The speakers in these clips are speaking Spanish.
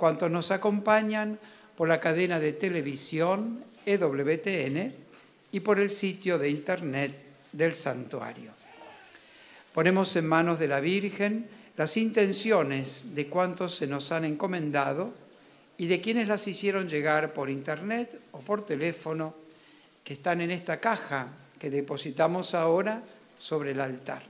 cuantos nos acompañan por la cadena de televisión EWTN y por el sitio de internet del santuario. Ponemos en manos de la Virgen las intenciones de cuantos se nos han encomendado y de quienes las hicieron llegar por internet o por teléfono, que están en esta caja que depositamos ahora sobre el altar.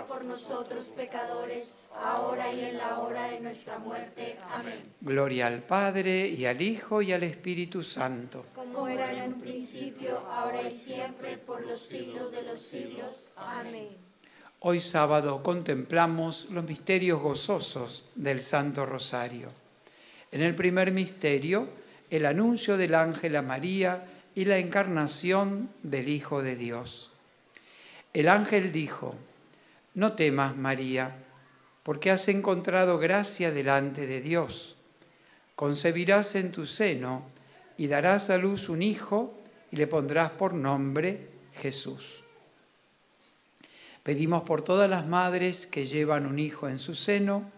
ruega por nosotros pecadores, ahora y en la hora de nuestra muerte. Amén. Gloria al Padre, y al Hijo, y al Espíritu Santo. Como era en un principio, ahora y siempre, por los siglos de los siglos. Amén. Hoy sábado contemplamos los misterios gozosos del Santo Rosario. En el primer misterio, el anuncio del ángel a María y la encarnación del Hijo de Dios. El ángel dijo, no temas, María, porque has encontrado gracia delante de Dios. Concebirás en tu seno y darás a luz un hijo y le pondrás por nombre Jesús. Pedimos por todas las madres que llevan un hijo en su seno,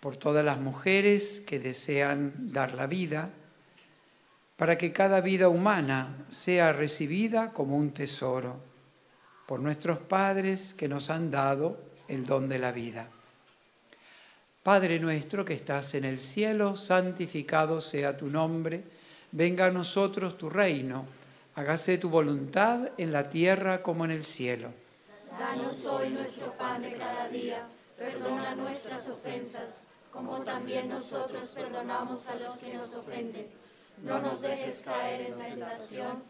por todas las mujeres que desean dar la vida, para que cada vida humana sea recibida como un tesoro por nuestros padres que nos han dado el don de la vida. Padre nuestro que estás en el cielo, santificado sea tu nombre, venga a nosotros tu reino, hágase tu voluntad en la tierra como en el cielo. Danos hoy nuestro pan de cada día, perdona nuestras ofensas, como también nosotros perdonamos a los que nos ofenden. No nos dejes caer en tentación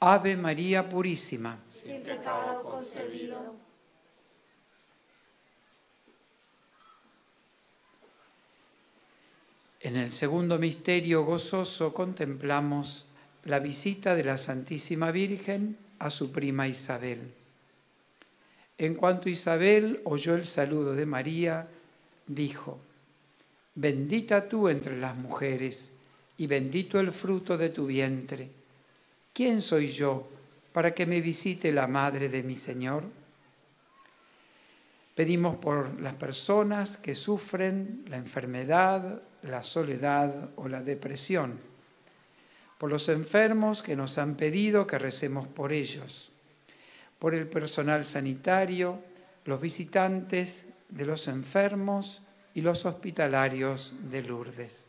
Ave María Purísima. Sin pecado concebido. En el segundo misterio gozoso contemplamos la visita de la Santísima Virgen a su prima Isabel. En cuanto Isabel oyó el saludo de María, dijo, Bendita tú entre las mujeres, y bendito el fruto de tu vientre. ¿Quién soy yo para que me visite la madre de mi Señor? Pedimos por las personas que sufren la enfermedad, la soledad o la depresión, por los enfermos que nos han pedido que recemos por ellos, por el personal sanitario, los visitantes de los enfermos y los hospitalarios de Lourdes.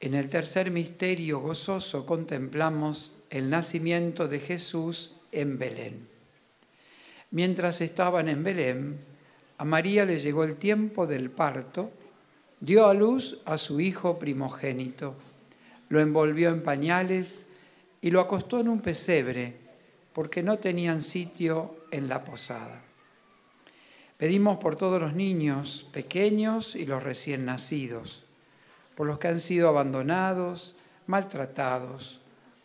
En el tercer misterio gozoso contemplamos el nacimiento de Jesús en Belén. Mientras estaban en Belén, a María le llegó el tiempo del parto, dio a luz a su hijo primogénito, lo envolvió en pañales y lo acostó en un pesebre, porque no tenían sitio en la posada. Pedimos por todos los niños pequeños y los recién nacidos por los que han sido abandonados, maltratados,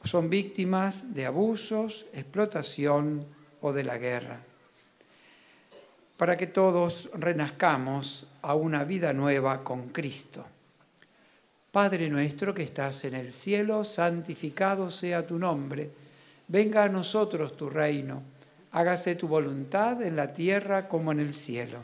son víctimas de abusos, explotación o de la guerra. Para que todos renazcamos a una vida nueva con Cristo. Padre nuestro que estás en el cielo, santificado sea tu nombre. Venga a nosotros tu reino. Hágase tu voluntad en la tierra como en el cielo.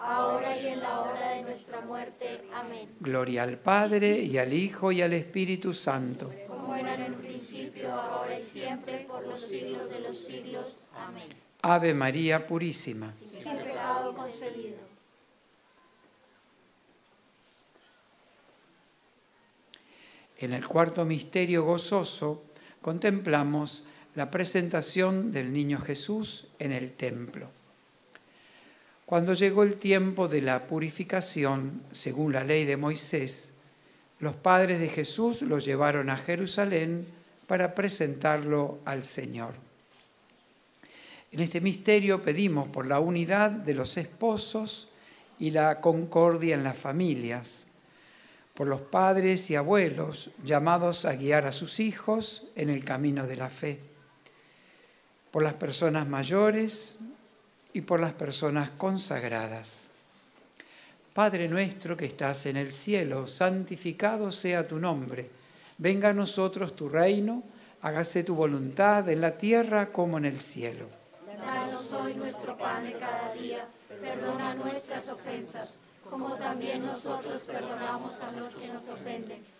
ahora y en la hora de nuestra muerte. Amén. Gloria al Padre y al Hijo y al Espíritu Santo. Como era en el principio, ahora y siempre, por los siglos de los siglos. Amén. Ave María Purísima. Sin pecado concebido. En el cuarto misterio gozoso contemplamos la presentación del niño Jesús en el templo. Cuando llegó el tiempo de la purificación, según la ley de Moisés, los padres de Jesús lo llevaron a Jerusalén para presentarlo al Señor. En este misterio pedimos por la unidad de los esposos y la concordia en las familias, por los padres y abuelos llamados a guiar a sus hijos en el camino de la fe, por las personas mayores y por las personas consagradas. Padre nuestro que estás en el cielo, santificado sea tu nombre. Venga a nosotros tu reino, hágase tu voluntad en la tierra como en el cielo. Danos hoy nuestro pan de cada día, perdona nuestras ofensas, como también nosotros perdonamos a los que nos ofenden.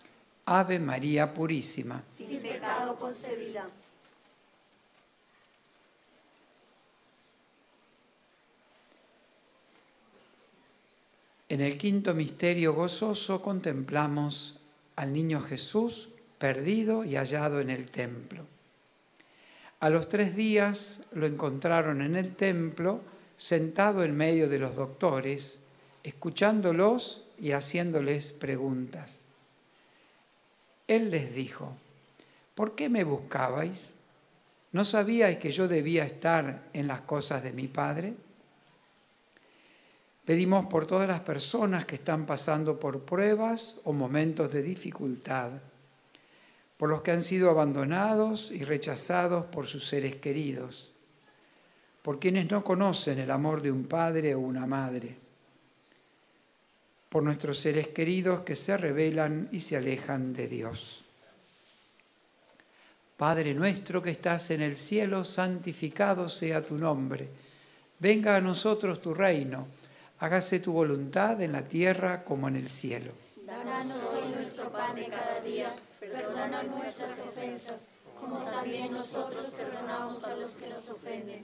Ave María Purísima. Sin pecado concebida. En el quinto misterio gozoso contemplamos al niño Jesús perdido y hallado en el templo. A los tres días lo encontraron en el templo, sentado en medio de los doctores, escuchándolos y haciéndoles preguntas. Él les dijo, ¿por qué me buscabais? ¿No sabíais que yo debía estar en las cosas de mi Padre? Pedimos por todas las personas que están pasando por pruebas o momentos de dificultad, por los que han sido abandonados y rechazados por sus seres queridos, por quienes no conocen el amor de un padre o una madre, por nuestros seres queridos que se rebelan y se alejan de Dios. Padre nuestro que estás en el cielo, santificado sea tu nombre. Venga a nosotros tu reino hágase tu voluntad en la tierra como en el cielo. Danos hoy nuestro pan de cada día, perdona nuestras ofensas, como también nosotros perdonamos a los que nos ofenden.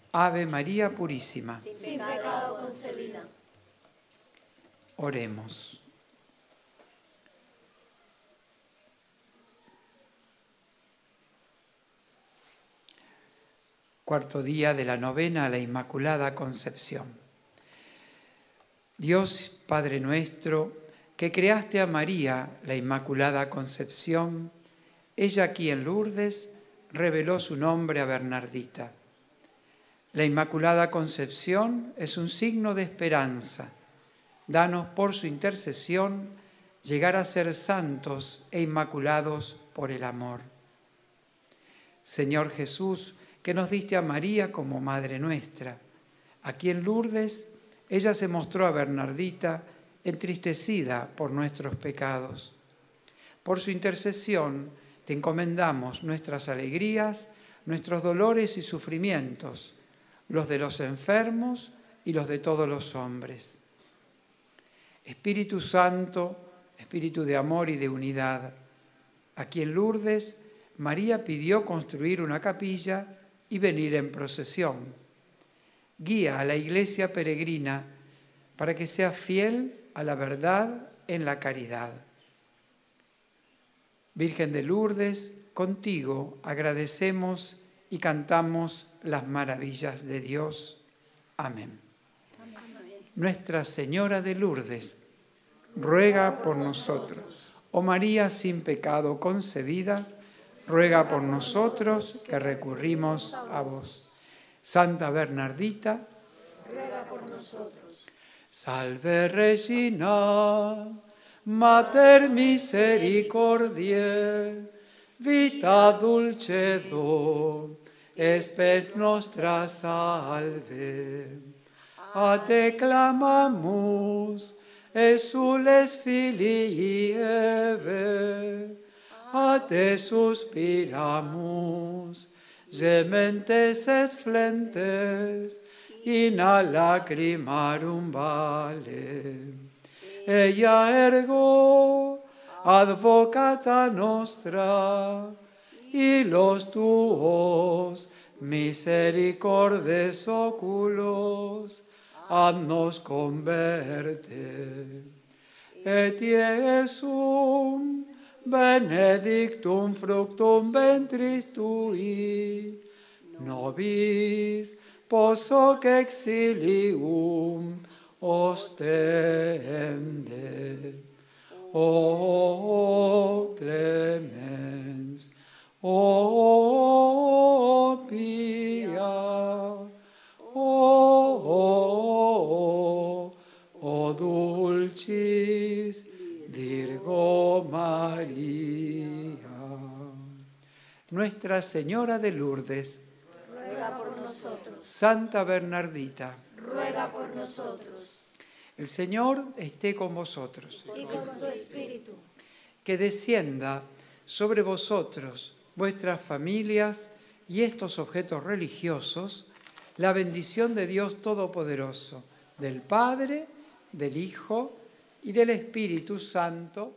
Ave María Purísima. Sin pecado concebida. Oremos. Cuarto día de la novena a la Inmaculada Concepción. Dios Padre nuestro, que creaste a María, la Inmaculada Concepción, ella aquí en Lourdes reveló su nombre a Bernardita. La Inmaculada Concepción es un signo de esperanza. Danos por su intercesión llegar a ser santos e inmaculados por el amor. Señor Jesús, que nos diste a María como Madre nuestra. Aquí en Lourdes, ella se mostró a Bernardita entristecida por nuestros pecados. Por su intercesión, te encomendamos nuestras alegrías, nuestros dolores y sufrimientos, los de los enfermos y los de todos los hombres. Espíritu Santo, Espíritu de amor y de unidad, aquí en Lourdes, María pidió construir una capilla y venir en procesión. Guía a la iglesia peregrina para que sea fiel a la verdad en la caridad. Virgen de Lourdes, contigo agradecemos y cantamos las maravillas de Dios. Amén. Nuestra Señora de Lourdes, ruega por nosotros. Oh María sin pecado concebida, ruega por nosotros que recurrimos a vos. Santa Bernardita, ruega por nosotros. Salve Regina, Mater misericordiae, vita dulcedo, espet nostra salve. A te clamamus, exules filii Eve, a te suspiramus, gementes et flentes, in a lacrimarum vale. Ella ergo, advocata nostra, y los tuos misericordes oculos, nos converte. Et Iesum, benedictum fructum ventris tui, nobis posoc exilium ostende. O clemens, o pia, o, o dulcis Virgo María. Nuestra Señora de Lourdes, ruega por nosotros. Santa Bernardita, ruega por nosotros. el Señor esté con vosotros, Y con tu espíritu. que descienda sobre vosotros, vuestras familias y estos objetos religiosos, la bendición de Dios Todopoderoso, del Padre, del Hijo y del Espíritu Santo